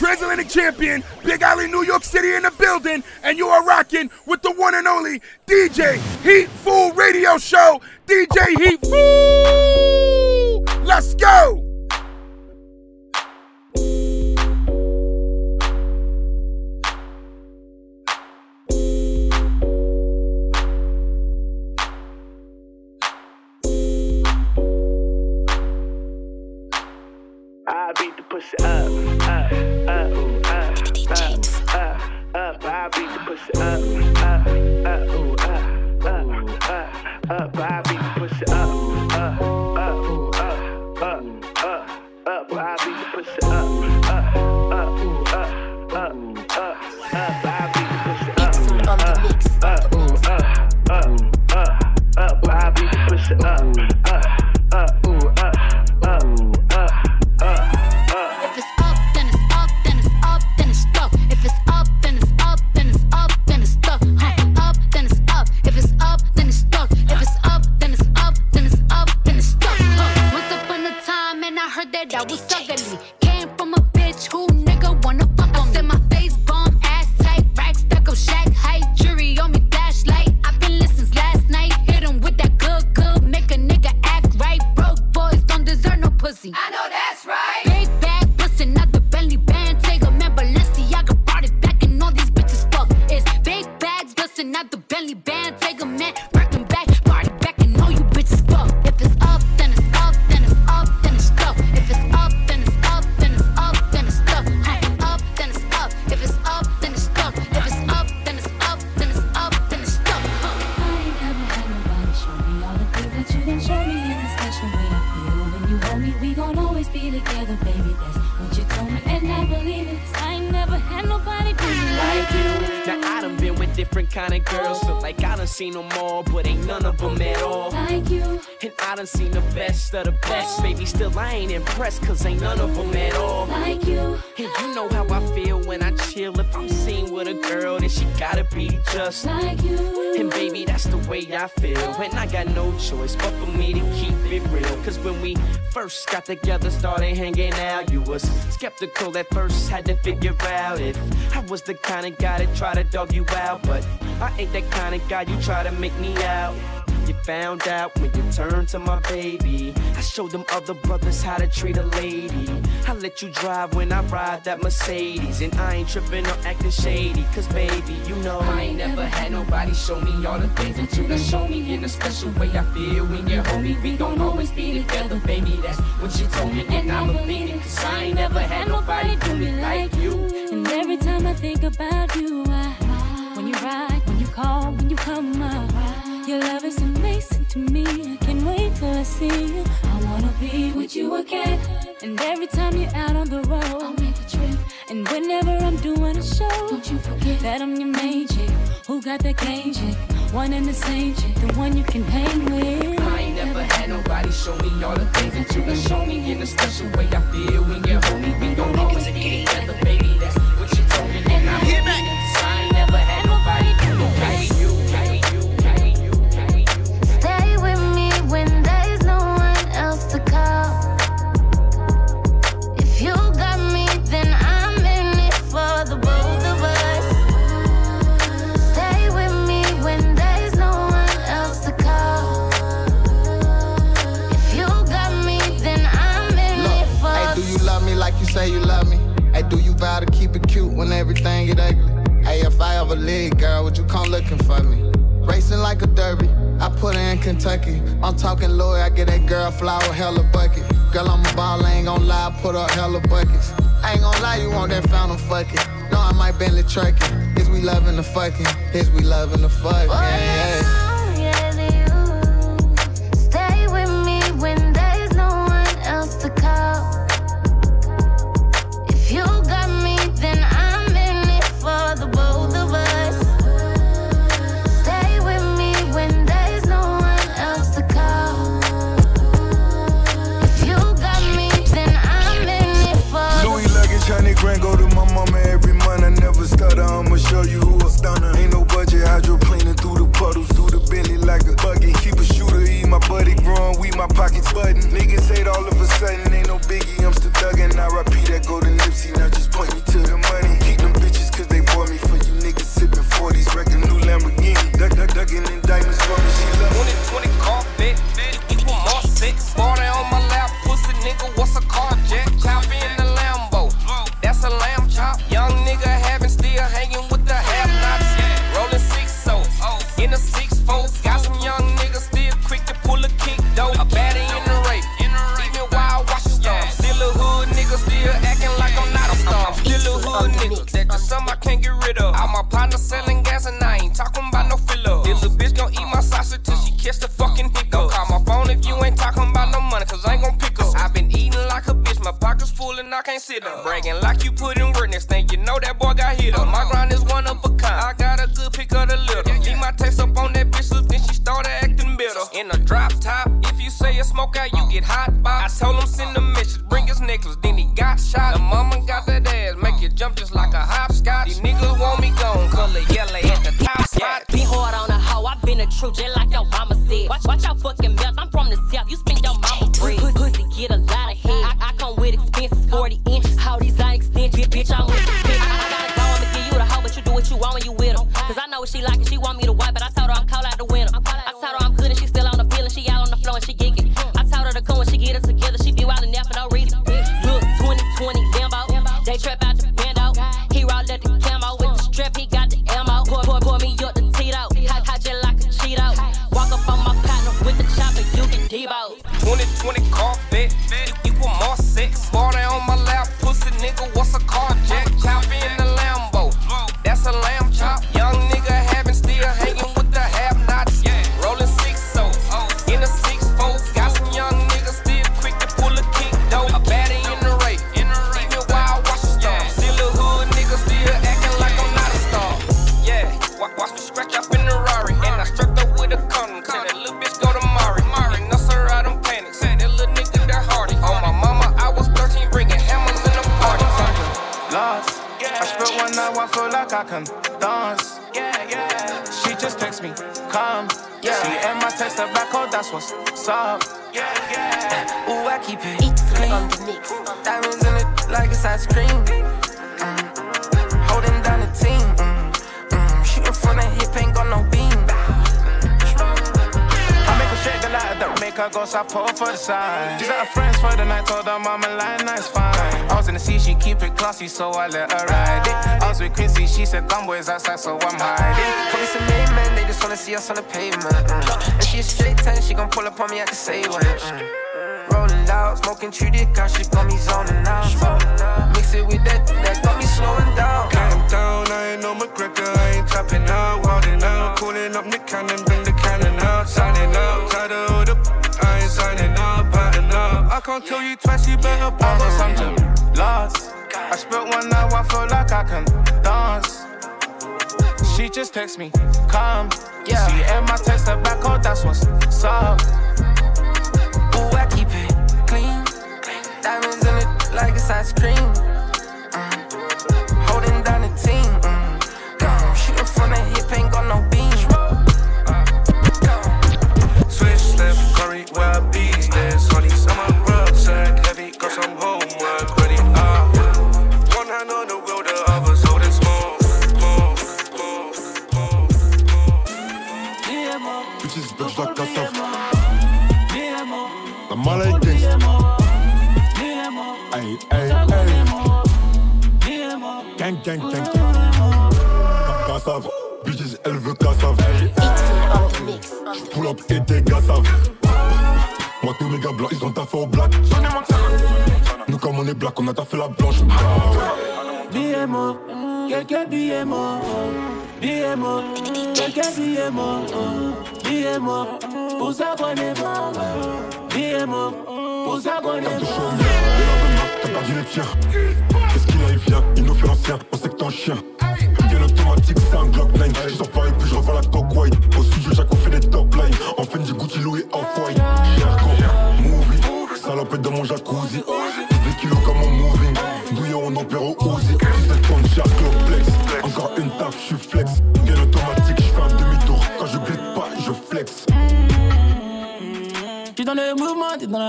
Transatlantic Champion, Big Alley, New York City in the building, and you are rocking with the one and only DJ Heat Fool Radio Show. DJ Heat Fool! Let's go! First got together, started hanging out, you was skeptical at first, had to figure out if I was the kind of guy that try to dog you out. But I ain't that kind of guy you try to make me out. You found out when you turned to my baby. I showed them other brothers how to treat a lady. I let you drive when I ride that Mercedes. And I ain't tripping or acting shady. Cause baby, you know I ain't never had nobody show me all the things that you done show me in a special way. I feel when you're home, we gon' always be together, baby. That's what you told me, and I'm believe it. Cause I ain't never had nobody do me like you. And every time I think about you, I, when you ride, when you call, when you come up, your love is amazing to me. I can't wait till I see you. Be with you again. And every time you're out on the road, I'll make a trip. And whenever I'm doing a show, don't you forget that I'm your main chick. Who got that game chick? One and the same chick, the one you can hang with. I ain't never had nobody show me all the things that you done show me in a special way. I feel when you're home, we gon' always be together, Leave, girl, would you come looking for me? Racing like a derby, I put her in Kentucky. I'm talking Lloyd, I get that girl flower, hella bucket. Girl, I'm a ball, I ain't gon' lie, I put up hella buckets. I ain't gon' lie, you want that fountain fucking. No, I might Bentley trucking. Is we loving the fucking? Is we loving the fucking? Yeah, yeah. button. Go south pole for the side. She's her friends for the night, told her mama line, nice fine. I was in the sea, she keep it classy, so I let her ride it. I was with Quincy, she said, dumb boys outside, so I'm hiding. Police and main men, they just wanna see us on the pavement. Mm. And she a straight ten, she gon' pull up on me at the same. Mm. Rolling loud, smoking treated, got she got me zoning out. Mix it with that, that got me slowing down. Calm down, I ain't no McGregor, I ain't tapping out, wilding out, calling up Nick Cannon, bring the cannon out, signing out, tired of the I signing out, patting out. I can't tell you twice, you better pop us I'm lost. I spent one night, I feel like I can dance. She just text me, come. Yeah. She and my text her back, oh, that's what's up. Ooh, I keep it clean. Diamonds in it like it's ice cream. Morts. Billets morts, pour s'abonner mort. Billets morts, pour s'abonner mort. T'as perdu les tiens Qu'est-ce qu'il a il vient Il nous fait l'ancien On sait que t'es un chien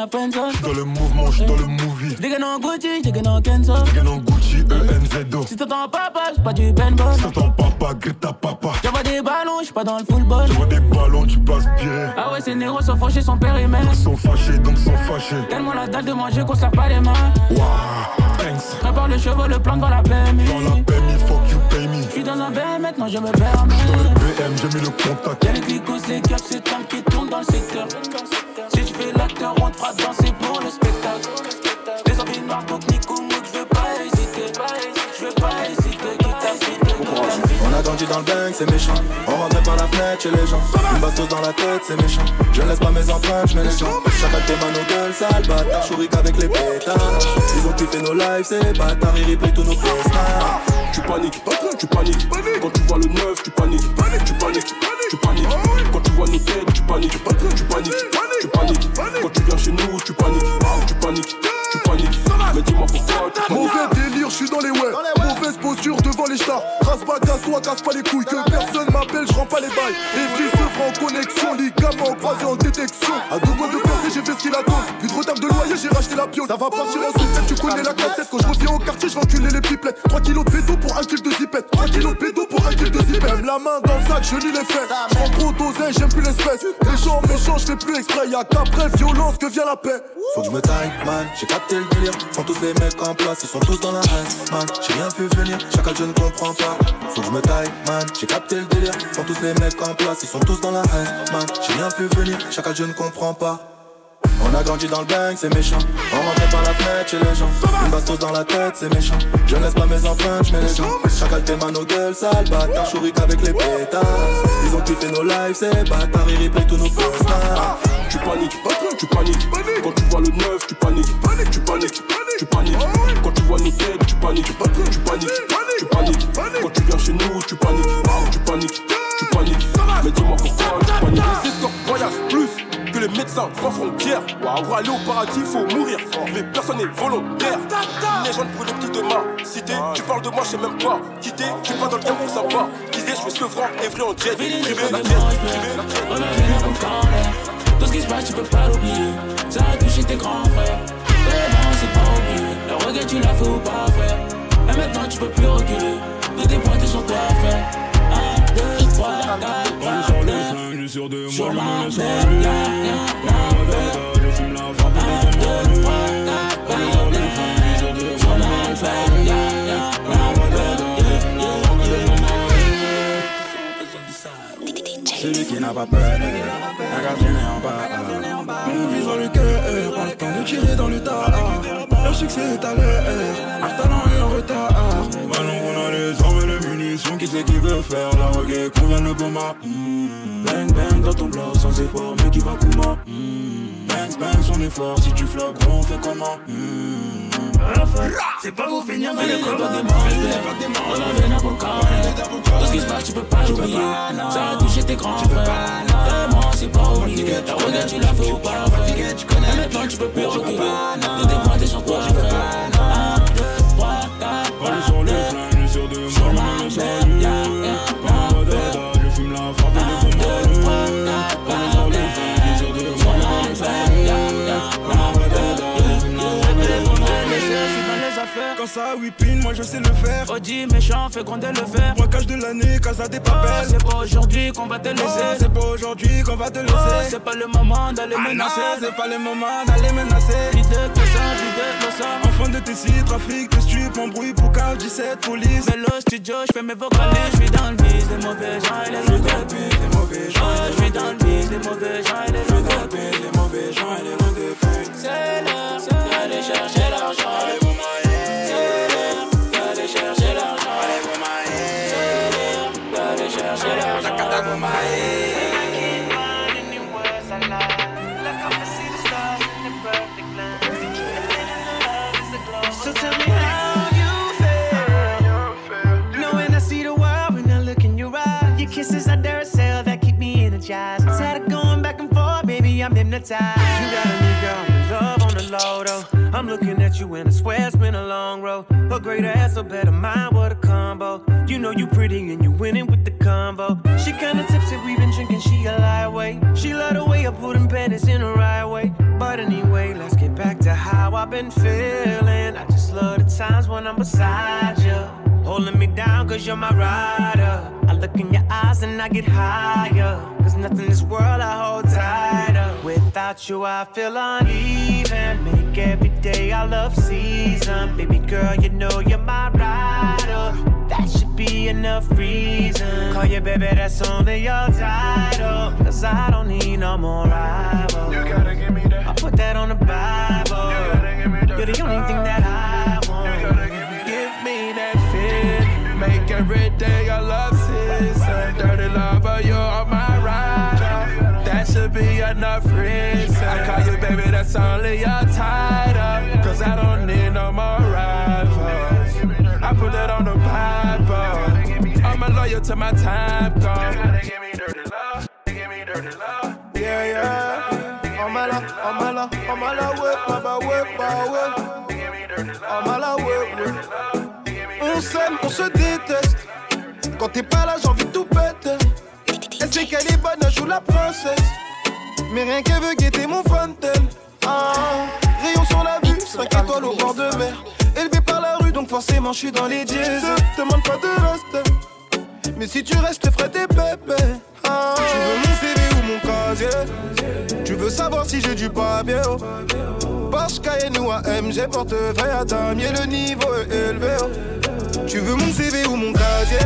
J'suis dans le mouvement, j'suis dans le movie J'dégaine en Gucci, j'dégaine en Kenzo. J'gagne en Gucci ENZO Si t'entends papa, j'suis pas du paintball. Si t'entends papa, Greta papa J'envoie des ballons, j'suis pas dans le football. J'envoie des ballons, tu passes bien Ah ouais, ces négros sont fâchés, son périmètre. Ils sont fâchés donc sont fâchés Tellement la dalle de manger qu'on se lave pas les mains. Waouh, thanks Prépare le chevaux, le plan dans la PMI. Dans la PMI, fuck you pay me J'suis dans un BM, maintenant je me permets. Dans le BM, j'ai mis le contact Y'a les clicos, les caps, c'est tant qui tournent dans le secteur. L'acteur, on te fera danser pour le spectacle. Dans le bang, c'est méchant. On rentrait par la fenêtre chez les gens. Une bastos dans la tête, c'est méchant. Je ne laisse pas mes empreintes, je mets les gens. Chacun tes mains, nos gueules, sale bâtard. Chouric avec les pétards. Ils ont kiffé nos lives, c'est bâtard. Ils replay tous nos freestyles. Tu paniques, tu paniques. Quand tu vois le neuf, tu paniques, tu paniques, tu paniques. Quand tu vois nous tête, tu paniques, tu paniques, tu paniques. Quand tu viens chez nous, tu paniques, tu paniques, tu paniques. Mais dis-moi pourquoi tu Mauvais délire, je suis dans les ouais. Mauvaise posture devant les stars. Rase pas, casse-toi, casse pas les couilles. Que personne m'appelle, je rends pas les bails. Les se font en connexion, ligaments croisés en détection. À deux mois de percer, j'ai fait ce qu'il attend. Plus de retard de loyer, j'ai racheté la piole. Ça va partir en sucette, tu connais la cassette. Quand je reviens au quartier, je vais enculer les pipelettes. 3 kilos de pédo pour 1 kilo de zipette. 3 kilos de pédo pour 1 kilo de zipette. Même la main dans le sac, je lis les faits. J'prends trop d'oseille, j'aime plus l'espèce. Les gens méchants, je fais plus exprès. Y'a qu'après violence que vient la paix. Faut que je me taille, man. J'ai capté le délire. Font tous les mecs en place, ils sont tous dans la haine, man. J'ai rien vu venir, chacal je ne comprends pas. Faut que je me taille, man. J'ai capté le délire. Font tous les mecs en place, ils sont tous dans la haine, man. J'ai rien vu venir, chacal je ne comprends pas. On a grandi dans le bang, c'est méchant. On rentrait par la fenêtre chez les gens. Une bastos dans la tête, c'est méchant. Je ne laisse pas mes empreintes, je mets les gens. Chacal tes mains nos gueules, sale bâtard. Chourique avec les pétards. Ils ont kiffé nos lives, c'est bâtard. Ils replay tous nos posts. Tu paniques, tu Pour aller au paradis, faut mourir. Mais personne n'est volontaire. Légende pour le petit demain. Cité, tu parles de moi, je sais même pas. Quitté, tu pas dans le temps pour savoir. Disais, je suis ce franc, vrai en jet. Privé, la privé. Tout ce qui se passe, tu peux pas l'oublier. Ça a touché tes grands frères. Demain, c'est pas oublié. Le regret, tu l'as fait ou pas, frère. Et maintenant, tu peux plus reculer. Tout tes points, sur toi, frère. 1, 2, 3, 4, 5, 9, 10, 11, 12, Celui qui n'a pas peur, la gardienne est en bas. On vise dans le cœur, pas le temps de tirer dans le tas. Le succès est à l'heure, un talent est en retard. Ballon, on a les armes et les munitions, qui c'est qui veut faire la reggae qu'on vient de Boma Bang bang dans ton bloc sans effort, mais qui va comment? Bang bang son effort, si tu gros on fait comment? C'est pas pour finir dans le coma On avait un bon Tout ce qui se passe tu peux pas l'oublier Ça a touché tes grands frères Vraiment c'est pas oublié Ta regarde tu l'as fait ou pas Et maintenant tu peux plus reculer T'es dépointé sur toi je fais 1, 2, 3, 4, 1, 2, Quand ça whippine, moi je sais le faire. Audi méchant, fait gronder le fer. Braquage de l'année, casa des papels. c'est pas aujourd'hui qu'on va te laisser. Oh, c'est pas aujourd'hui qu'on va te laisser. Oh, c'est pas le moment d'aller Ah menacer. c'est pas le moment d'aller menacer. Vide de ça, vide de. Enfant de Tessie, trafic de strip, embrouille pour 17 police. Mais le studio, je fais mes vocalises. Je suis dans le biz, les mauvais gens et les Je depuis les mauvais gens. Oh, je suis dans le biz, les mauvais gens et les Je depuis les mauvais gens et les pute. C'est l'heure d'aller chercher l'argent. Hypnotized. You got a girl in love on the low though. I'm looking at you and I swear it's been a long road. A great ass, a better mind, what a combo. You know you pretty and you winning with the combo. She kinda tipsy, we been drinking, she a lightweight. She love the way I put them panties in the right way. But anyway, let's get back to how I've been feeling. I just love the times when I'm beside you. Holding me down cause you're my rider. I look in your eyes and I get higher. Cause nothing in this world I hold tighter. Without you, I feel uneven. Make every day I love season. Baby girl, you know you're my rider. That should be enough reason. Call you baby, that's only your title. Cause I don't need no more rivals. Baby, that's only your title. Cause I don't need no more rivals. I put that on the Bible. I'm a loyal to my time. Yeah, yeah. I'm ala, ouais, baba, ouais, bah, ouais. I'm ala, ouais, ouais. On s'aime, on se déteste. Quand t'es pas là, j'ai envie de tout péter. Elle sait qu'elle est bonne, elle joue la princesse? Mais rien qu'elle veut guetter mon fontaine. Ah, rayon sur la vue, 5 étoiles au bord de mer. Élevé par la rue, donc forcément je suis dans les dièses. Demande pas de reste. Mais si tu restes, je te ferai pépés. Ah, tu veux mon CV ou mon casier? Tu veux savoir si j'ai du papier oh. Porsche Cayenne ou AMG, portefeuille à damier, le niveau est élevé oh. Tu veux mon CV ou mon casier?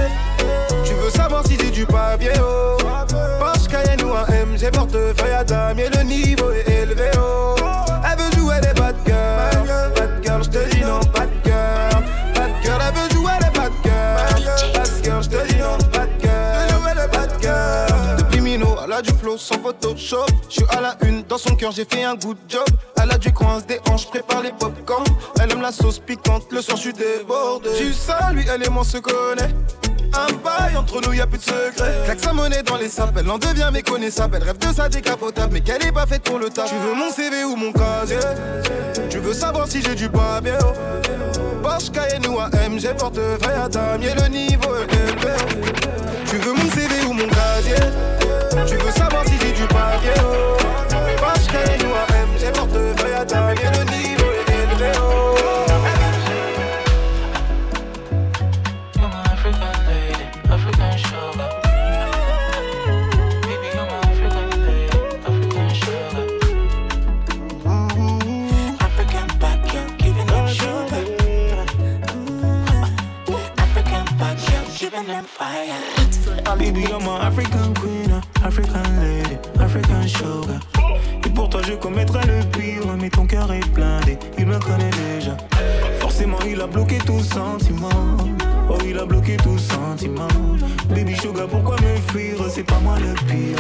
Tu veux savoir si j'ai du papier oh. Porsche Cayenne ou AMG, portefeuille à damier, le niveau est élevé oh. Sans Photoshop Je suis à la une, dans son cœur j'ai fait un good job Elle a du coince des hanches, prépare les popcorn Elle aime la sauce piquante, le soir je suis débordé Du sang, lui, elle et moi se connaît un bail entre nous, y a plus de secret. Claque sa monnaie dans les sapes, elle en devient méconnaissable. Elle rêve de sa décapotable, mais qu'elle est pas faite pour le taf. Tu veux mon CV ou mon casier? Tu veux savoir si j'ai du papier? Porsche Cayenne ou AMG, portefeuille à damier, le niveau est élevé. Tu veux mon CV ou mon casier? Tu veux savoir si j'ai du papier oh. Porsche Cayenne ou AMG, portefeuille à damier, le niveau est élevé. oh. You're my African lady, African sugar. Baby, you're my African lady, African sugar. African back, girl, giving them sugar. African back, girl, giving them fire. Baby, you're my African queen, uh, African lady, African sugar. Et pour toi, je commettrai le pire, mais ton cœur est blindé, il me connaît déjà. Forcément, il a bloqué tout sentiment. Oh, il a bloqué tout sentiment. Baby Sugar, pourquoi me fuir? C'est pas moi le pire.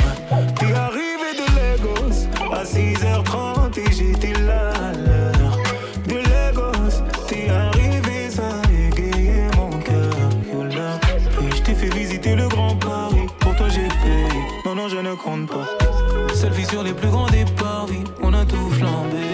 T'es arrivé de Lagos à 6h30 et j'étais là à compte pas. Sur les plus grands départs, oui, on a tout flambé.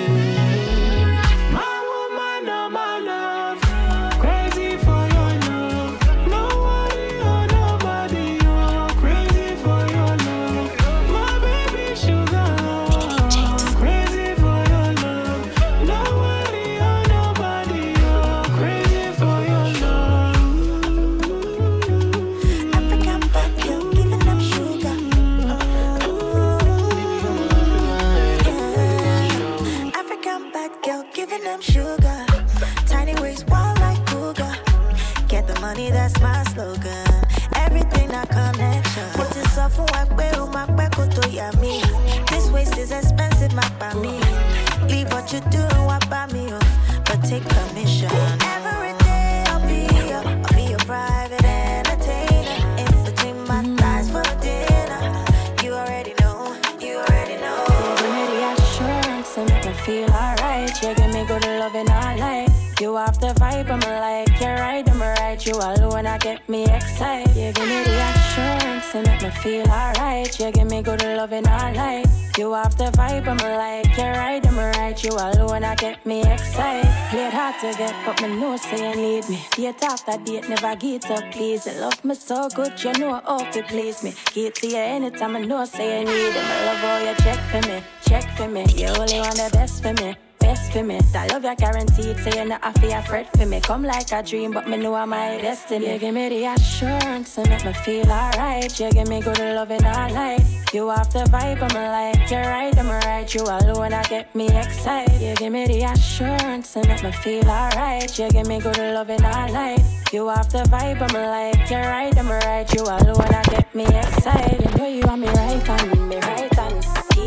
You do, what by me, oh, but take permission. Every day I'll be your, I'll be your private entertainer. In between my thighs for dinner. You already know, you already know. Give me the assurance and make me feel alright. You give me good loving all night. You have the vibe, I'm like, you're right, I'm right. You alone, I get me excited. You give me the assurance and make me feel alright. You give me good loving all night. You have the vibe, I'm like, you're right, right. You alone, I get me excited. Played hard to get, but me know say you need me. Date after date, never get up, please. You love me so good, you know how to please me. Get to you anytime, I know say you need it. I love how you check for me, check for me. You only want the best for me. Best for me, that love you guaranteed. Say you're not happy, I fret for me. Come like a dream, but me know I'm my destiny. You give me the assurance and make me feel alright. You give me good loving all night. You have the vibe, I'm like, you're right, I'm right. You alone, I get me excited. You give me the assurance and make me feel alright. You give me good loving all night. You have the vibe, I'm like, you're right, I'm right. You alone, I get me excited. You know you are me right me right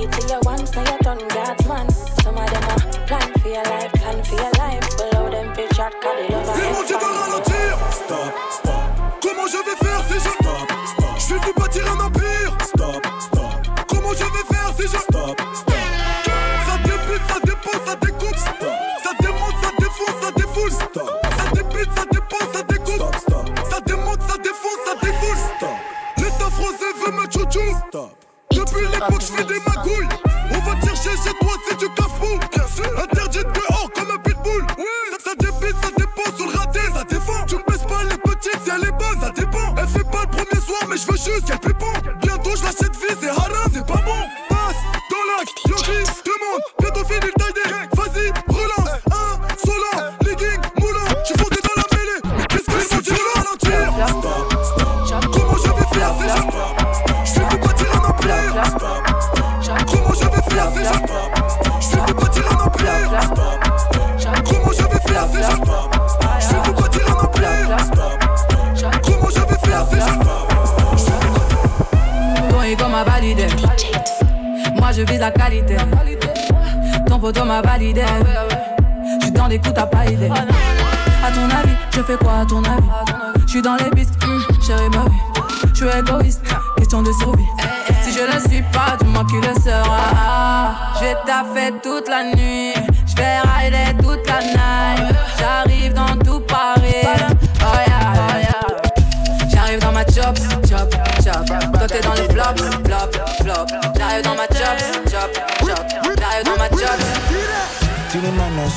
Key to your once, now you God's man. Some of them are plan for your life, plan for your life. Below them shot, cause they love Ils m'ont dit de ralentir Stop, stop Comment je vais faire si je Stop, stop Je vais vous bâtir un empire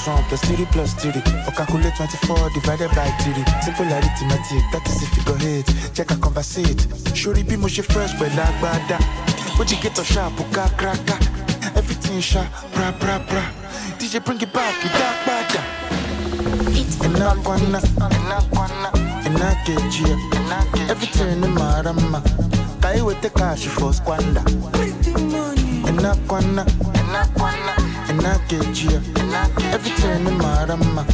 1 plus tiri plus tiri. Or calculate 24 divided by tiri. Simple arithmetic, that is if you go eight. Check a conversate. Surely be mo she fresh, but like bada. What you get a sharp, uka kraka. Everything sharp, bra bra bra. DJ bring it back, it dark bada. Enakwana, enakwana, enakejia. Everything in my rama. Kai with the cash for squander. Enakwana, enakwana, enakejia. Everything in my rama.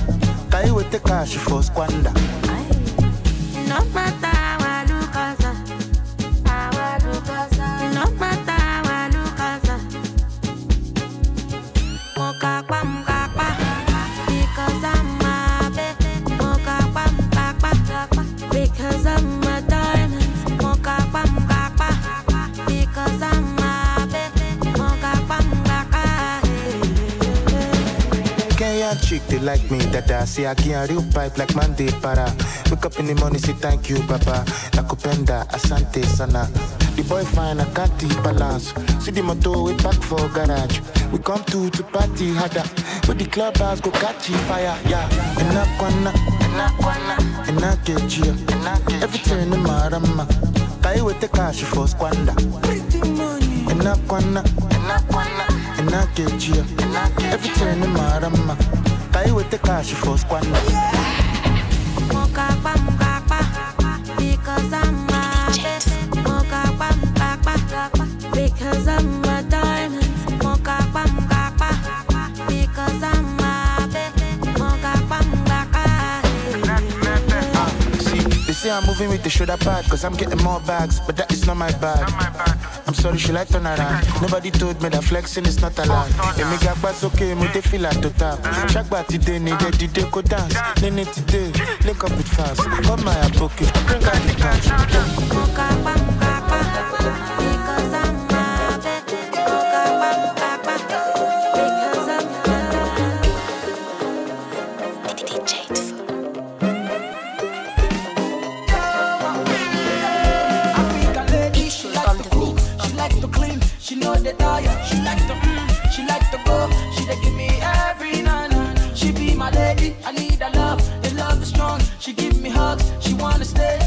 Kai with the cash for squander. No matter like me, dada. See, I get a real pipe like Monday para. Wake up in the morning, say thank you, papa. Nakupenda, asante sana. The boy fine, I can't balance. See the motor, we back for garage. We come to to party harder. With the clubhouse, go catch fire, yeah. Enakwana, enakwana, enakejia. Everything in my rama. Kai with the cash for squander. Enakwana, enakwana, enakejia. Everything in my rama. Kai with the cash for squander. Mokakwa, mokakwa, because I'm a baby. Mokakwa, mokakwa, because I'm a diamond. Mokakwa, mokakwa, because I'm a baby. Mokakwa, mokakwa. See, they say I'm moving with the shoulder pad Cause I'm getting more bags, but that is not my bag I'm sorry, she like turn around. Nobody told me that flexing is not allowed. They make a pass okay, me they feel like to tap Shagba today, they did they go dance. Nene today, link up with fast Come my pocket, bring out the cash she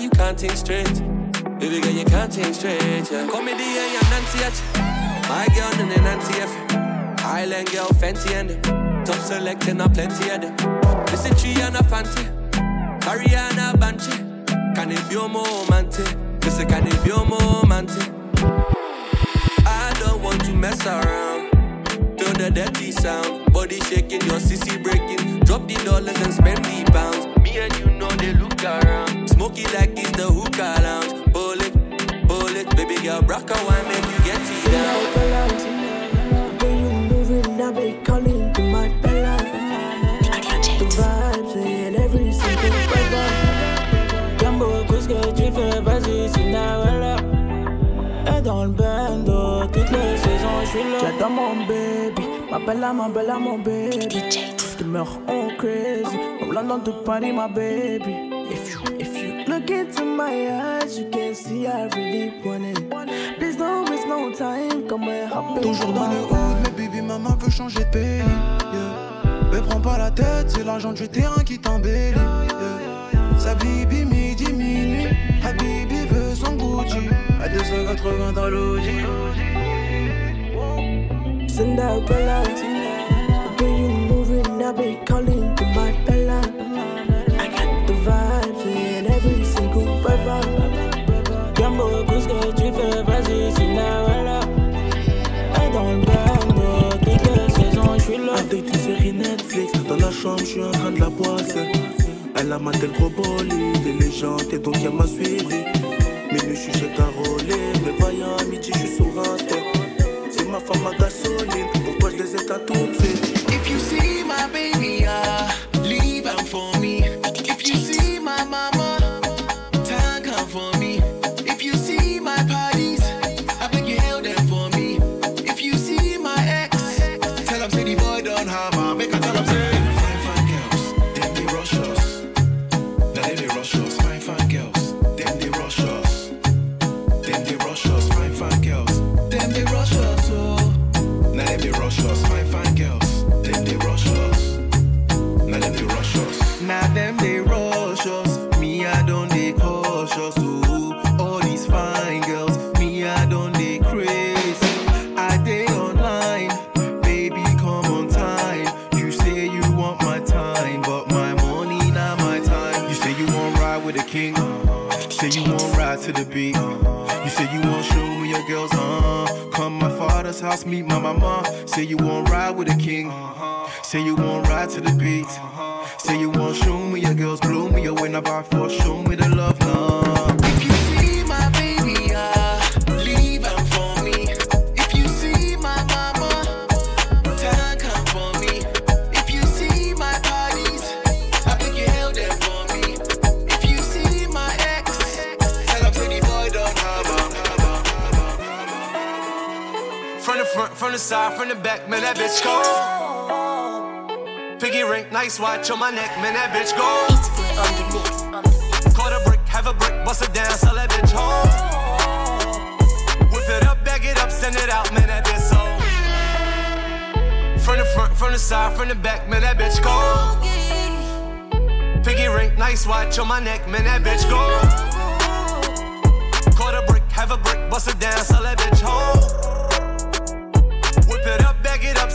you can't think straight. Baby girl, you can't think straight, yeah. Comedy and your Nancy at My girl and the Nancy F. Island girl, fancy and. Top selecting, a plenty of them. Listen, tree and a fancy. Ariana Banchi. Can it be a romantic? Eh? Listen, can it be a romantic? Eh? I don't want to mess around. Feel the dirty sound. Body shaking, your sissy breaking. Drop the dollars and spend the pounds. Me and you know they look around. Smoky like it's the hookah lounge. Bullet, bullet, baby girl, rock a wine, make you get it down. You moving, I be calling to my bella. The vibes in every single weather. Gambo, Cusco, tu fais, vas-y, Cinderella. Et dans le bando, toutes les saisons, je suis là. J'adore mon baby, ma bella, ma bella, mon baby. Tu meurs en crazy, from London to Paris, my baby. If you, if you look into my eyes, you can see I really want it. Please don't waste no time, come and hop in Toujours dans le haut, mais baby maman veut changer de pays. Yeah. Mais prends pas la tête, c'est l'argent du terrain qui t'embellit. Yeah. Sa bibi midi minuit, Habibi veut son Gucci à 280 dans l'Audi. Cinderella. The way you moving, I be calling Elle a maté le gros bolide, les gens, et donc elle m'a suivi. Minuit, je suis chez Caroline, mais voyant à midi, je suis sur. C'est ma femme à gasoline, pourquoi je les éteins tout to the beat. Uh-huh. You say you want show me your girls, uh. Come my father's house, meet my mama. Say you want ride with the king. Uh-huh. Say you want ride to the beat. Say you want show me your girls, blow me away, now by force, show me the love now. Side, from the back, man, that bitch go. Piggy ring, nice watch on my neck, man, that bitch go. Caught a brick, have a brick, bust it down, sell that bitch home. Whip it up, bag it up, send it out, man, that bitch so. From the front, from the side, from the back, man, that bitch go. Piggy ring, nice watch on my neck, man, that bitch go. Caught a brick, have a brick, bust it down, sell that bitch home.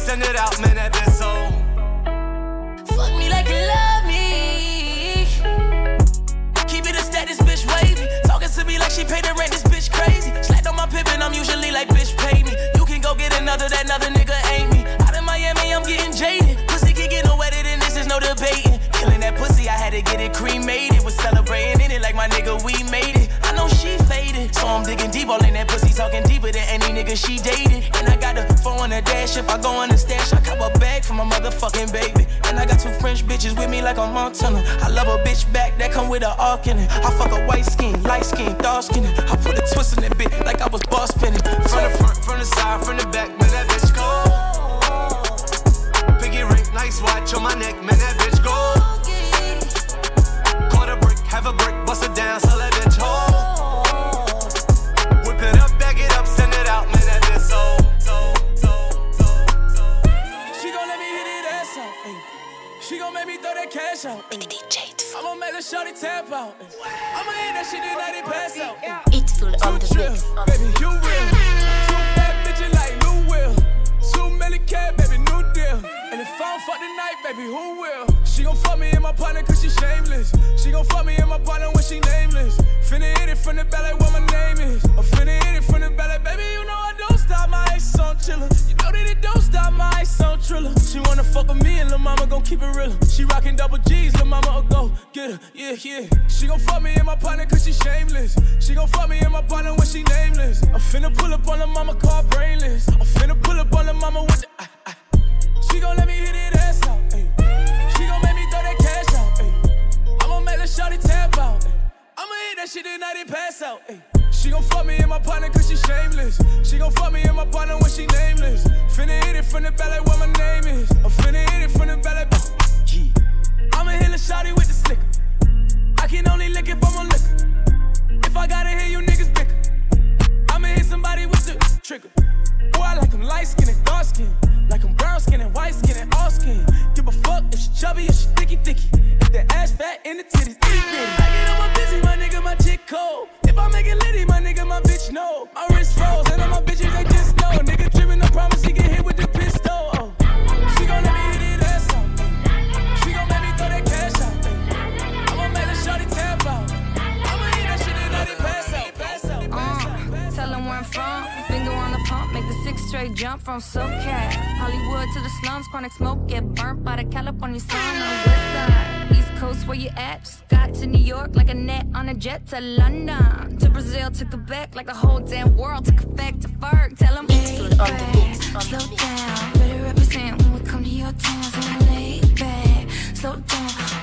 Send it out, man, that bitch so. Fuck me like you love me. Keep it a stat, this bitch wavy. Talking to me like she paid the rent, this bitch crazy. Slapped on my pippin', I'm usually like, bitch, pay me. You can go get another, that another nigga ain't me. Out in Miami, I'm getting jaded. Pussy can get no wetter than this, is no debating. Killing that pussy, I had to get it cremated. So I'm digging deep, all in that pussy, talking deeper than any nigga she dated. And I got a phone on the dash, if I go on the stash, I cop a bag for my motherfucking baby. And I got two French bitches with me like a Montana. I love a bitch back that come with a arc in it. I fuck a white skin, light skin, dark skin. I put a twist in that bitch like I was boss spinning. From the front, from the side, from the back, man, that bitch go. Piggy ring, nice watch on my neck, man, that bitch shorty tap out. I'ma hit that shit and let it pass out. It's full on the Chill, baby, you real. Two bad bitches like Lou Will. Two million cat, baby, new deal. And if I don't fuck tonight, baby, who will? She gon' fuck me in my partner cause she shameless. She gon' fuck me in my partner when she nameless. Finna hit it from the belly what my name is. I'm finna hit it from the belly, baby, you know I don't stop my ice on chiller. You know that it don't stop my ice on triller. She wanna fuck with me and lil' mama gon' keep it real. She rockin' double G's, yeah. She gon' fuck me in my partner cause she shameless. She gon' fuck me in my partner when she nameless. I'm finna pull up on the mama car brainless. I'm finna pull up on the mama with the. ah, ah. She gon' let me hit it ass out. She gon' make me throw that cash out. I'ma make the shorty tap out. I'ma hit that shit tonight and pass out. She gon' fuck me in my partner cause she shameless. She gon' fuck me in my partner when she nameless. Finna hit it from the belly what my name is. I'm finna hit it from the. Yeah. I'ma hit a shotty with the slicker. I can only lick if I'm on liquor. If I gotta hear you niggas bicker, I'ma hit somebody with the trigger. Boy, I like them light skin and dark skin. Like them brown skin and white skin and all skin. Give a fuck if she chubby or she thicky thicky. If the ass fat and the titties itty bitty. I get on my busy, my nigga, my chick cold. If I make it litty, my nigga, my bitch know. My wrist froze and all my bitches, they just know. Nigga trippin', I promise he get hit with the pistol. Straight jump from SoCal. Hollywood to the slums, chronic smoke, get burnt by the California sun on the west side. East Coast, where you at? Just got to New York like a net on a jet to London. To Brazil, to Quebec, like the whole damn world took effect to Ferg. Tell them, slow down. Better represent when we come to your town, so lay back. Slow down.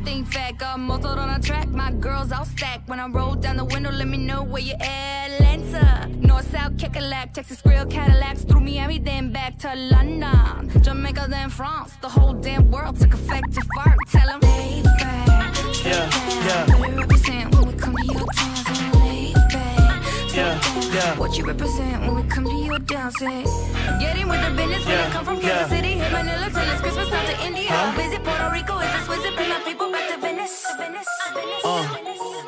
Everything fat, got motored on a track. My girls all stacked. When I roll down the window, let me know where you at. Atlanta, North, South, Kekalak, Texas, Grill, Cadillacs, through Miami, then back to London. Jamaica, then France. The whole damn world took effect to fart. Tell 'em, lay back, Yeah, yeah, better represent when we come to your town. So lay back, yeah, yeah. what you represent when we come to your down, say. Get in with the business when Yeah, I come from yeah. Kansas City, hit Manila till it's Christmas out to India. Huh? Visit Puerto Rico, is this visit, bring my people back to Venice. Venice, Venice. Uh,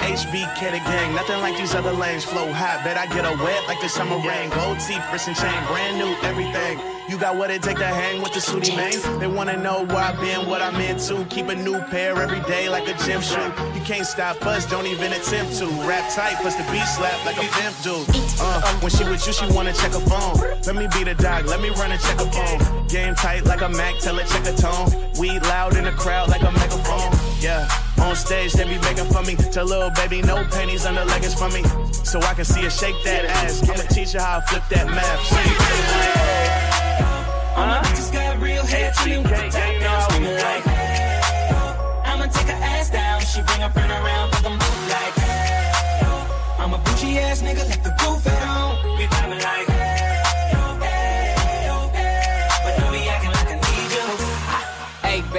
HBK the gang, nothing like these other lanes. Flow hot, bet I get a wet like the summer rain. Gold teeth, wrist and chain, brand new, everything. You got what it take to hang with the sooty man. They wanna know where I've been, what I'm into. Keep a new pair every day like a gym shoe. You can't stop us, don't even attempt to. Rap tight, plus the beat slap like a pimp dude. Uh, when she with you, she wanna check a phone. Let me be the dog, let me run and check a phone. Game tight like a Mac, tell it check a tone. Weed loud in the crowd like a megaphone. Yeah. On stage, they be begging for me. Tell little baby, no pennies under leggings for me. So I can see her shake that ass. I'ma teach her how to flip that math. All my bitches got real chillin' with the top down, like. I'ma take her ass down, she bring her friend around, fuck 'em both like. I'm a bougie ass nigga, let the roof at home. We vibing like.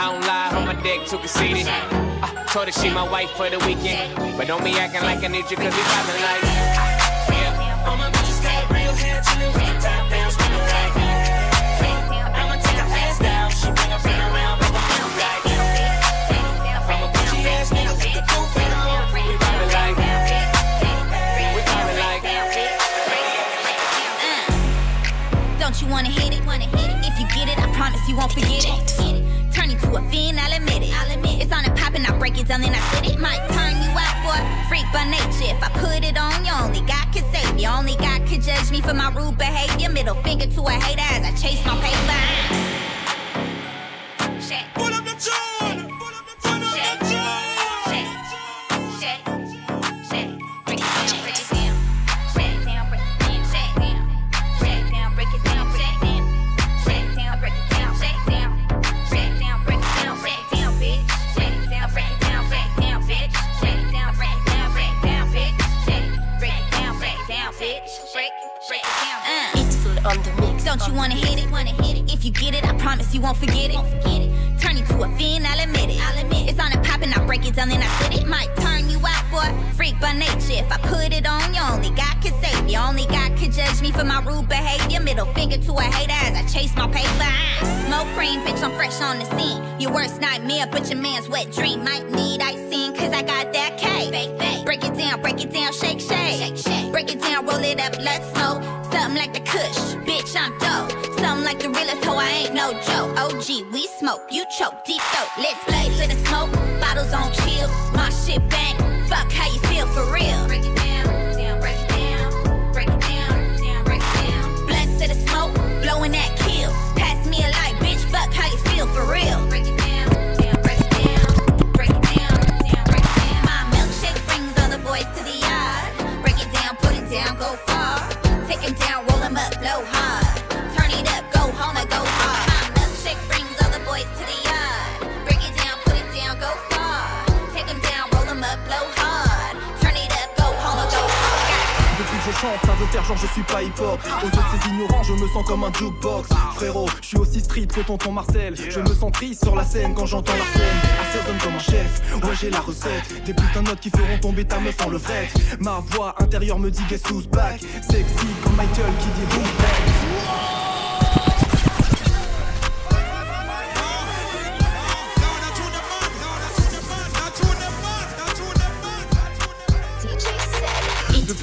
I don't lie, on my dick too conceited. I told her she my wife for the weekend. But don't be acting like I need you cause we vibing like. Yeah. All my bitches got real hair, chillin' with the top down, screaming like. I'ma take her ass down, she bring her friend around, fuck 'em both like. I'm a bougie ass nigga, let the roof at home. We vibing like. We vibing like. Uh, don't you wanna hit it? Wanna hit it? If you get it, I promise you won't forget it. To a fiend, I'll admit it. I'll admit it's on and poppin', I break it down, then I spit it. Might turn you out, boy. Freak by nature. If I put it on you, only God can save you. Only God can judge me for my rude behavior. Middle finger to a hater as I chase my paper. Shit. Pull up the tune. Worst nightmare, but your man's wet dream. Might Je me sens triste sur la scène quand j'entends la scène. Assaisonne comme un chef, ouais j'ai la recette. Des putains de notes qui feront tomber ta meuf en le fret. Ma voix intérieure me dit guess who's back? Sexy comme Michael qui dit who's back?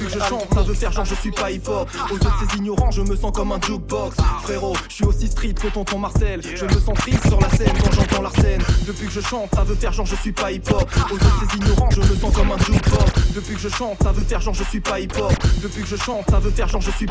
Que je chante, ça veut faire genre je suis pas hip-hop. Aux autres ces ignorants, je me sens comme un jukebox. Frérot, je suis aussi street que tonton Marcel. Je me sens triste sur la scène quand j'entends la scène. Depuis que je chante, ça veut faire genre je suis pas hip-hop. Aux autres ces ignorants, je me sens comme un jukebox. Depuis que je chante, ça veut faire genre je suis pas hip-hop. Depuis que je chante, ça veut faire genre je suis.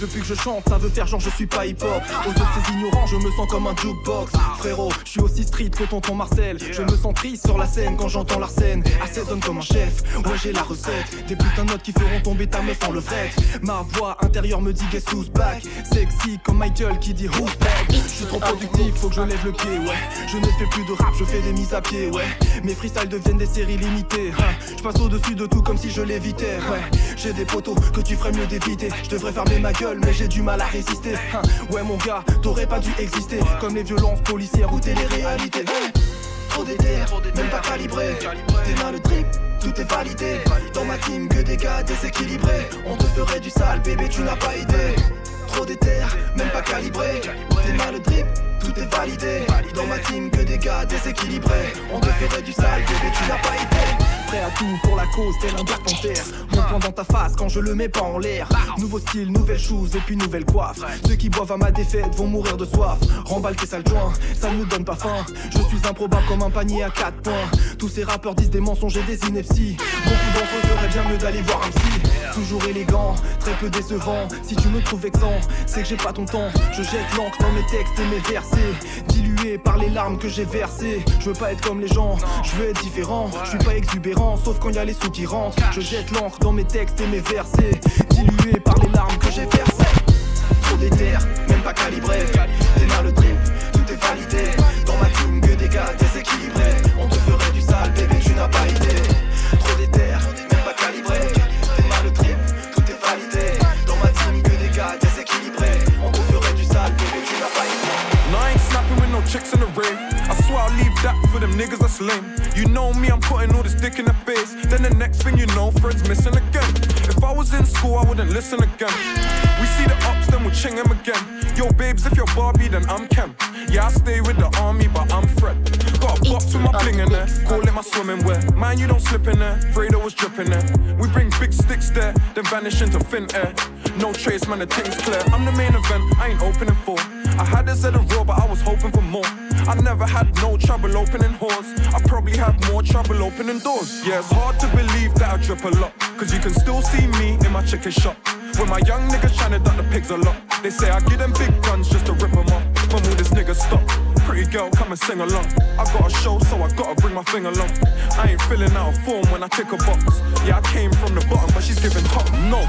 Depuis que je chante, ça veut faire genre je suis pas hip-hop. Aux autres ces ignorants, je me sens comme un jukebox. Frérot, je suis aussi street que tonton Marcel. Je me sens triste sur la scène quand j'entends la scène. Assaisonne comme un chef, ouais j'ai la recette. Des putains de notes qui feront tomber ta meuf en le fret. Ma voix intérieure me dit guess who's back? Sexy comme Michael qui dit who's back? Je suis trop productif, faut que je lève le pied, ouais. Je ne fais plus de rap, je fais des mises à pied, ouais. Mes freestyles deviennent des séries limitées. hein. Je passe au-dessus de tout comme si je l'évitais, ouais. J'ai des poteaux que tu ferais mieux d'éviter. Je devrais fermer ma gueule mais j'ai du mal à résister. Hein, Ouais, mon gars, t'aurais pas dû exister. Comme les violences policières ou télé-réalité. Trop d'éther, même pas calibré. T'es mal le trip, tout est validé. Dans ma team, que des gars déséquilibrés. On te ferait du sale, bébé, tu n'as pas idée. Trop d'éther, même pas calibré. T'es mal le drip, tout est validé. Dans ma team, que des gars déséquilibrés. On te ferait du sale, bébé, tu n'as pas idée. Prêt à tout pour la cause, tel un Panther. Mon poing dans ta face quand je le mets pas en l'air. Nouveau style, nouvelle chose et puis nouvelle coiffe. Ceux qui boivent à ma défaite vont mourir de soif. Remballe tes sales joints, ça ne nous donne pas faim. Je suis improbable comme un panier à 4 points. Tous ces rappeurs disent des mensonges et des inepties. Beaucoup d'entre eux feraient bien mieux d'aller voir un psy. Toujours élégant, très peu décevant. Si tu me trouves vexant, c'est que j'ai pas ton temps. Je jette l'encre dans mes textes et mes Dilué par les larmes que j'ai versées. Je veux pas être comme les gens, je veux être différent. Je suis pas exubérant, sauf quand y a les sous qui rentrent. Je jette l'encre dans mes textes et mes versets. Dilué par les larmes que j'ai versées. Trop d'éther, même pas calibré. Mal le trip, tout est validé. Dans ma team, que des gars. In the ring. I swear I'll leave that for them niggas that's lame. You know me, I'm putting all this dick in the face. Then the next thing you know, Fred's missing again. If I was in school, I wouldn't listen again. We see the ups, then we'll ching him again. Yo, babes, if you're Barbie, then I'm Ken. Yeah, I stay with the army, but I'm Fred. Got a box with my bling in there. Call it my swimming wear. Man, you don't slip in there. Fredo was dripping there. We bring big sticks there, then vanish into thin air. No trace, man, the thing's clear. I'm the main event, I ain't opening for. I had this at a raw, but I was hoping for more. I never had no trouble opening doors. I probably have more trouble opening doors. Yeah, it's hard to believe that I drip a lot. Cause you can still see me in my chicken shop. When my young niggas tryna duck the pigs a lot. They say I give them big guns just to rip them off. When will this nigga stop? Pretty girl, come and sing along. I got a show, so I gotta bring my thing along. I ain't filling out a form when I tick a box. Yeah, I came from the bottom, but she's giving top. No,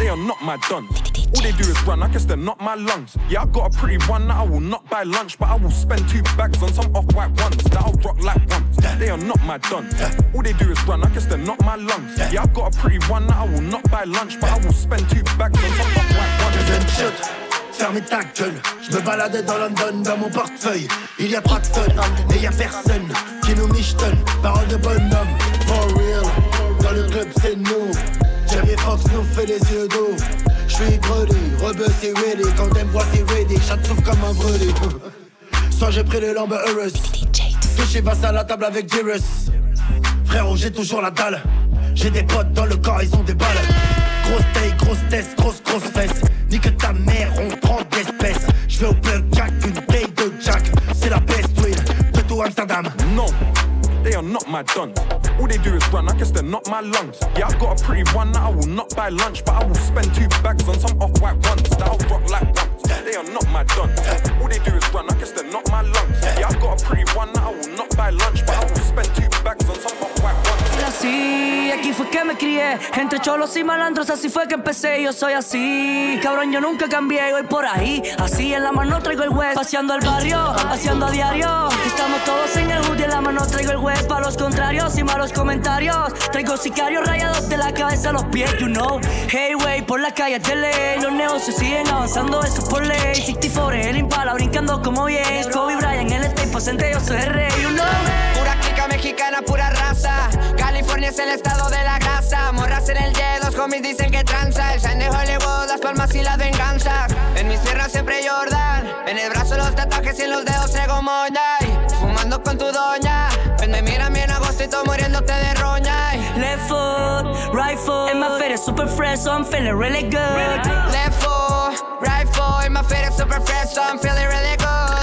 they are not my dons. All they do is run, I guess they're not my lungs. Yeah, I got a pretty one that I will not buy lunch, but I will spend two bags on some off-white ones that I'll rock like ones. They are not my dons. All they do is run, I guess they're not my lungs. Yeah, I got a pretty one that I will not buy lunch, but I will spend two bags on some off-white ones. Shut. Fermez ta gueule, je me baladais dans London dans mon portefeuille. Il y a pas de fun et y a personne qui nous michetonne. Parole de bonhomme, for real. Dans le club c'est nous. Jerry Fox nous fait les yeux d'eau. J'suis grelé, rebeu c'est ready. Quand me voit c'est ready, chat souffle comme un brûlé. Soit j'ai pris le lambe heureuse. Touché passe à la table avec Jirus. Frérot, j'ai toujours la dalle. J'ai des potes dans le corps, ils ont des balles. Grosse taille, grosse tête, grosse grosse fesse. Nique ta mère, on prend d'espèces. J'vais au plug jack, une taille de jack. C'est la best win de tout Amsterdam. No, they are not my dons. All they do is run, I guess they're not my lungs. Yeah, I've got a pretty one that I will not buy lunch, but I will spend two bags on some off-white ones that I'll rock like ones. They are not my dons. All they do is run, I guess they're not my lungs. Yeah, I've got a pretty one that I will not buy lunch, but I will spend two así, aquí fue que me crié. Entre cholos y malandros, así fue que empecé. Yo soy así, cabrón, yo nunca cambié. Voy por ahí, así en la mano traigo el web. Paseando el barrio, paseando a diario. Estamos todos en el hood y en la mano traigo el web. Para los contrarios y malos comentarios. Traigo sicarios rayados de la cabeza a los pies, you know. Hey, wey, por las calles de ley. Los negocios siguen avanzando, eso es por ley. 64 el impala brincando como bien. Kobe Bryant el tape presente, yo soy el rey, you know. Mexicana, pura raza. California es el estado de la grasa. Morras en el jet, los homies dicen que tranza. El de Hollywood, las palmas y las venganzas. En mis piernas siempre Jordan. En el brazo los tatuajes y en los dedos traigo moña. Y Fumando con tu doña. Pues me miran bien agostito muriéndote de roña. Left foot, right foot. And my feet is super fresh, so I'm feeling really good. Left foot, right foot. And my feet is super fresh, so I'm feeling really good.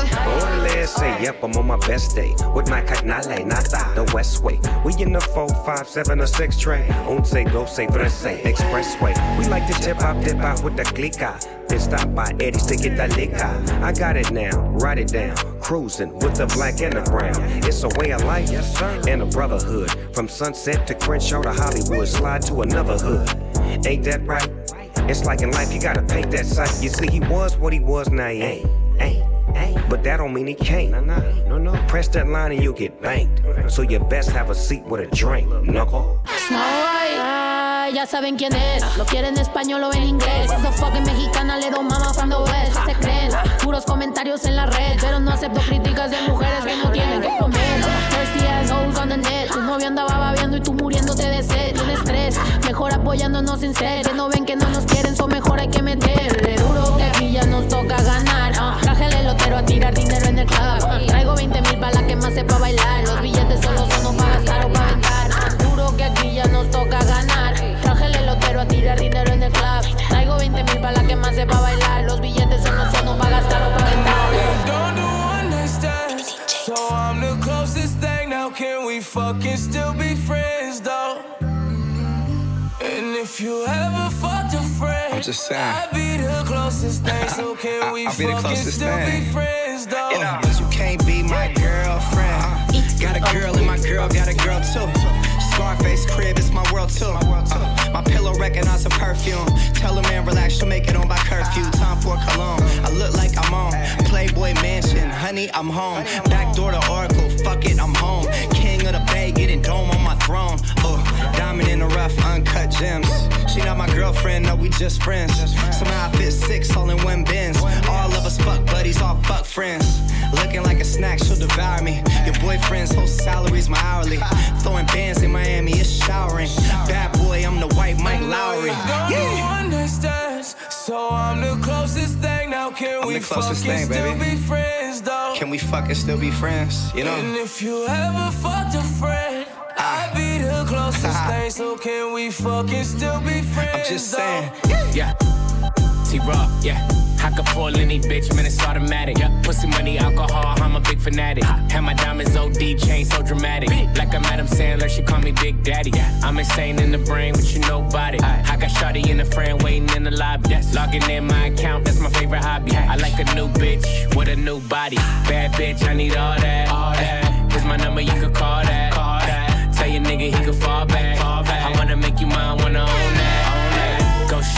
Say yep, I'm on my best day. With my carnale, nada, the west way. We in the 4, 5, 7, or 6 train. Once go, say, say, expressway. We like to tip hop, dip out with the clica. Then stop by Eddie's to get the liquor. I got it now, write it down. Cruising with the black and the brown. It's a way of life yes, sir. and a brotherhood. From Sunset to Crenshaw to Hollywood, slide to another hood. Ain't that right? It's like in life, you gotta paint that sight. You see, he was what he was, now he ain't. ain't. But that don't mean he can't. No, no, no, no. Press that line and you'll get banked. So you best have a seat with a drink, knuckle. Snow White. ya, ya saben quién es. Lo quieren español o en inglés. The fucking mexicana, le mama the west. Se creen, puros comentarios en la red. Pero no acepto críticas de mujeres que no tienen que comer. Thirsty assholes on the net. Tu novio andaba babeando y tú muriéndote de sed. Tienes estrés, mejor apoyándonos en serio. Que no ven que no nos quieren, so mejor hay que meterle duro. Que aquí ya nos toca ganar. Traje el elotero a tirar dinero en el club. Traigo 20 mil para la que más sepa bailar. Los billetes solo son para gastar o para aventar. Duro que aquí ya nos toca ganar. Traje el elotero a tirar dinero en el club. Traigo 20 mil para la que más sepa bailar. Los billetes solo son para gastar o para aventar. Stands. I'm the closest thing now. Can we fucking still be friends though? And if you ever fucked a friend, I'm just saying. I'd be the closest thing. So can we I'll fucking still thing. be friends though? You know, but you can't be my girlfriend. Got a girl and my girl got a girl too. Scarface crib, it's my world too. Uh, my pillow recognize a perfume. Tell a man relax, she'll make it on by curfew. Time for cologne. I look like I'm on Playboy Mansion. Honey, I'm home. Back door to Oracle. Fuck it, I'm home. Of the Bay, getting dome on my throne. Oh, diamond in the rough, uncut gems. She not my girlfriend, no, we just friends. Somehow I fit six all in one bins. All of us fuck buddies, all fuck friends. Looking like a snack, she'll devour me. Your boyfriend's whole salary's my hourly. Throwing bands in Miami, it's showering. Bad boy, I'm the white Mike Lowrey. Don't do one. So I'm the closest thing now. Can I'm we fucking thing, still baby. be friends though? Can we fucking still be friends? You know. And if you ever fucked a friend, ah. I'd be the closest thing. So can we fucking still be friends? I'm just though? saying. Yeah. Yeah. I could pull any bitch, man, it's automatic. Yeah. Pussy money, alcohol, I'm a big fanatic. Have my diamonds OD, chain so dramatic. Like I'm Adam Sandler, she call me Big Daddy. I'm insane in the brain, but you nobody. I got Shawty in the friend waiting in the lobby. Logging in my account, that's my favorite hobby. I like a new bitch with a new body. Bad bitch, I need all that. All that. Here's my number, you could call that. Call that. Tell your nigga he could fall back. Fall back. I wanna make you mine, wanna own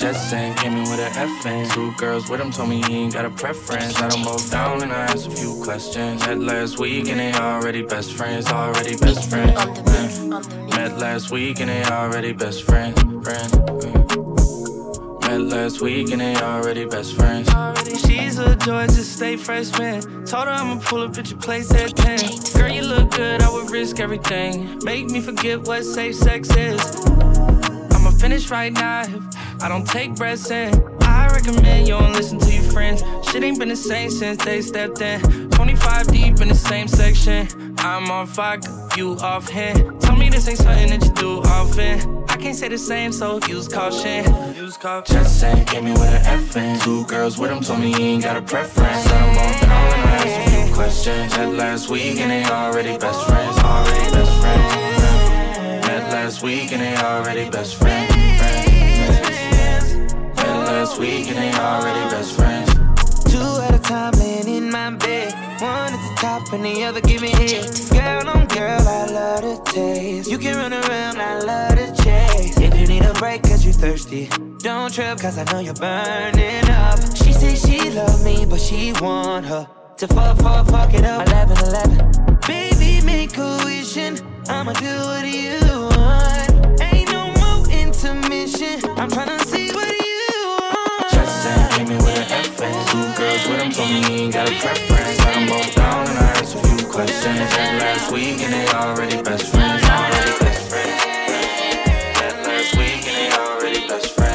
though. Just saying, came in with an FN. Two girls with him told me he ain't got a preference. Had them both down and I asked a few questions. Met last week and they already best friends, already best friends. Met last week and they already best friends. Friend. Met last week and they already best friends. She's a Georgia State freshman. Told her I'ma pull up at your place at 10. Girl, you look good, I would risk everything. Make me forget what safe sex is. Finish right now if I don't take breaths in. I recommend you don't listen to your friends. Shit ain't been the same since they stepped in. 25 deep in the same section. I'm on fire, you off hand. Tell me this ain't something that you do often. I can't say the same, so use caution. Use caution. Just saying, came in with an FN. Two girls with him told me he ain't got a preference. Had them both down and I asked a few questions. Met last week and they already best friends, already best friends. Met last week and they already best friends. Last week and they already best friends. Two at a time laying in my bed. One at the top and the other giving head. Girl on girl, I love the taste. You can run around, I love the chase. If you need a break cause you thirsty, don't trip cause I know you're burning up. She say she love me, but she want her to fuck, fuck, fuck it up. 11, 11. Baby, make a wishing. I'ma do what you want. Ain't no more intermission. I'm tryna see what me ain't got a preference. Them both down and I asked a few questions. Met last week and they already best friends, already best friends. Met last week and they already best friends.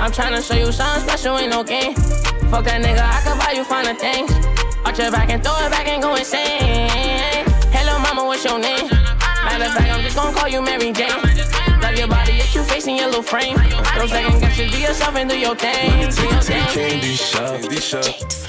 I'm tryna show you something special, ain't no game. Fuck a nigga, I can buy you finer things. Arch your back and throw it back and go insane. Hello, mama, what's your name? Matter of fact, I'm just gonna call you Mary Jane. Your body, if you face facing your little frame. Those second guess you do yourself and do your thing. Do your thing. Candy shop, candy shop.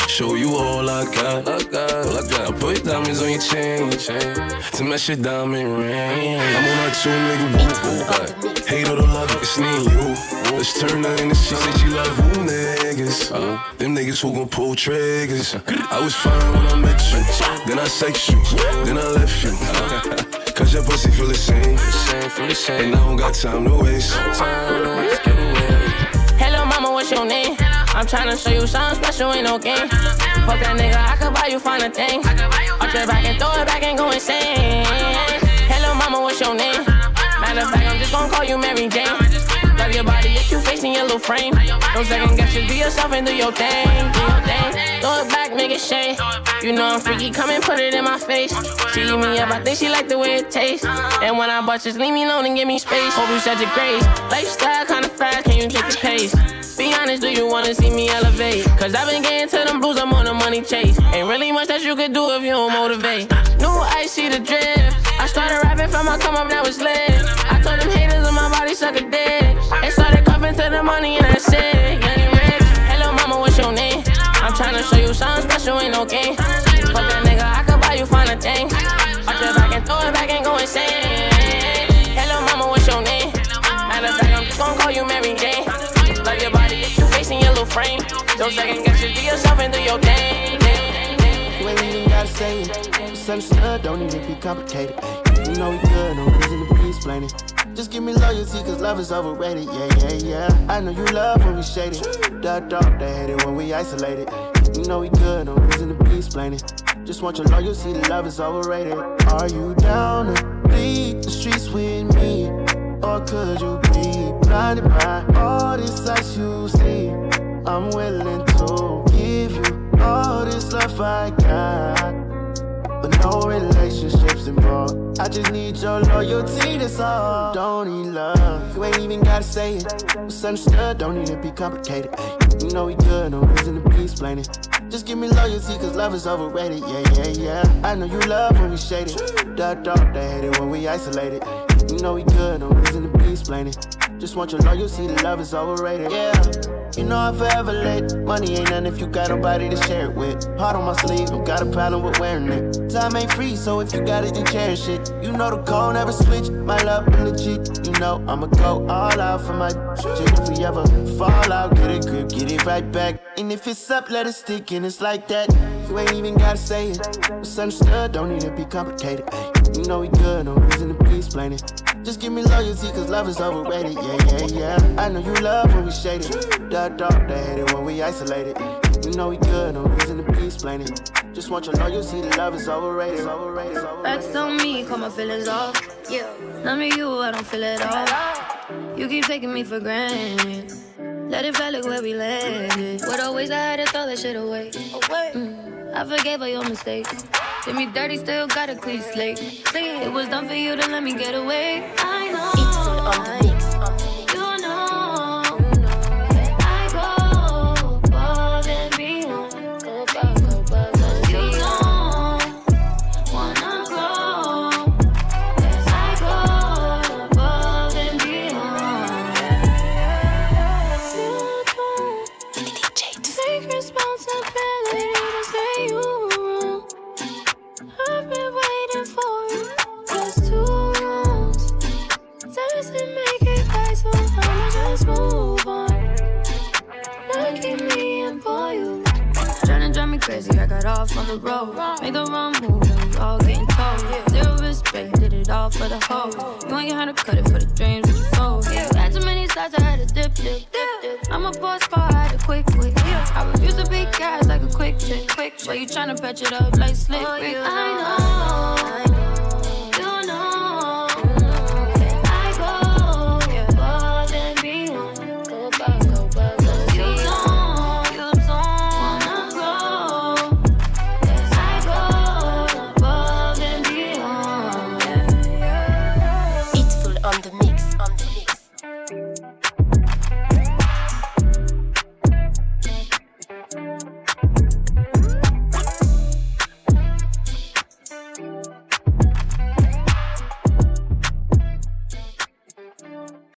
Show you all I got, I got, all I got. I put diamonds on your chain, chain. To match your diamond ring. I'm on a two nigga woo woo. Hate or love it, it's me and you. Let's turn her into she said she love who niggas. Uh, them niggas who gon' pull triggers. I was fine when I met you. Then I sex you. Then I left you. Cause your pussy feel the same. feel the same, feel the same. And I don't got time to waste. time to waste, get away. Hello, mama, what's your name? I'm tryna show you something special, ain't no game. Fuck that nigga, I could buy you finer things. Arch your back and throw it back and go insane. Hello, mama, what's your name? Matter of fact, I'm just gonna call you Mary Jane. Your body, if you facing your little frame. Don't second guess, just be yourself and do your thing. Do your thing. Throw it back, make it shake. You know I'm freaky, come and put it in my face. She eat me up, I think she like the way it tastes. And when I bust, just leave me alone and give me space. Hope you such a grace. Lifestyle kinda fast, can you take the pace? Be honest, do you wanna see me elevate? Cause I've been getting to them blues, I'm on a money chase. Ain't really much that you could do if you don't motivate. New ice, see the drift. I started rapping from my come up, now it's lit. I told them haters on my body suck a dick. To the money and that's it. Young and rich. Hello, mama, what's your name? I'm tryna show you something special, ain't no game. Fuck that nigga, I could buy you finer things. Arch your back and throw it back and go insane. Hello, mama, what's your name? Matter of fact, I'm just gonna call you Mary Jane. Love your body, if you facing your little frame. Don't second guess, just be yourself and do your thing. You ain't even gotta say it. It's understood, don't to be complicated. Ay. You know we good, no reason to be explaining. Just give me loyalty, cause love is overrated. Yeah, yeah, yeah. I know you love when we shaded. The dark, they hate it when we isolated. Ay. You know we good, no reason to be explaining. Just want your loyalty, the love is overrated. Are you down to bleed the streets with me? Or could you be blinded by all this ice you see? I'm willing to give you all this love I got. But no relationships involved. I just need your loyalty, that's all. Don't need love. You ain't even gotta say it. It's understood, don't need to be complicated. Ay. You know we good, no reason to be explaining. Just give me loyalty, cause love is overrated. Yeah, yeah, yeah. I know you love when we shaded. The dark, they hate it when we isolated. You know we good, no reason to be. Just want your loyalty, the love is overrated. Yeah. You know I'm forever late. Money ain't nothing if you got nobody to share it with. Heart on my sleeve, don't got a problem with wearing it. Time ain't free, so if you got it, then cherish it. You know the code never switch. My love been legit. You know I'ma go all out for my chick. If we ever fall out, get a grip, get it right back. And if it's up, let it stick, and it's like that. You ain't even gotta say it. It's understood, don't need to be complicated. Ay. You know we good, no reason to be explaining. Just give me loyalty, cause love is overrated. Yeah, yeah, yeah. I know you love when we shaded. The dark, they hate it when we isolated. You know we good, no reason to be explaining. Just want your loyalty, the love is overrated. overrated, overrated. That's on me, call my feelings off. Yeah. None of you, I don't feel at all. You keep taking me for granted. Let it like where we landed. What always I had to throw that shit away. Mm, I forgave all your mistakes. Me dirty, still got a clean slate. It was done for you to let me get away. I know. On the mix.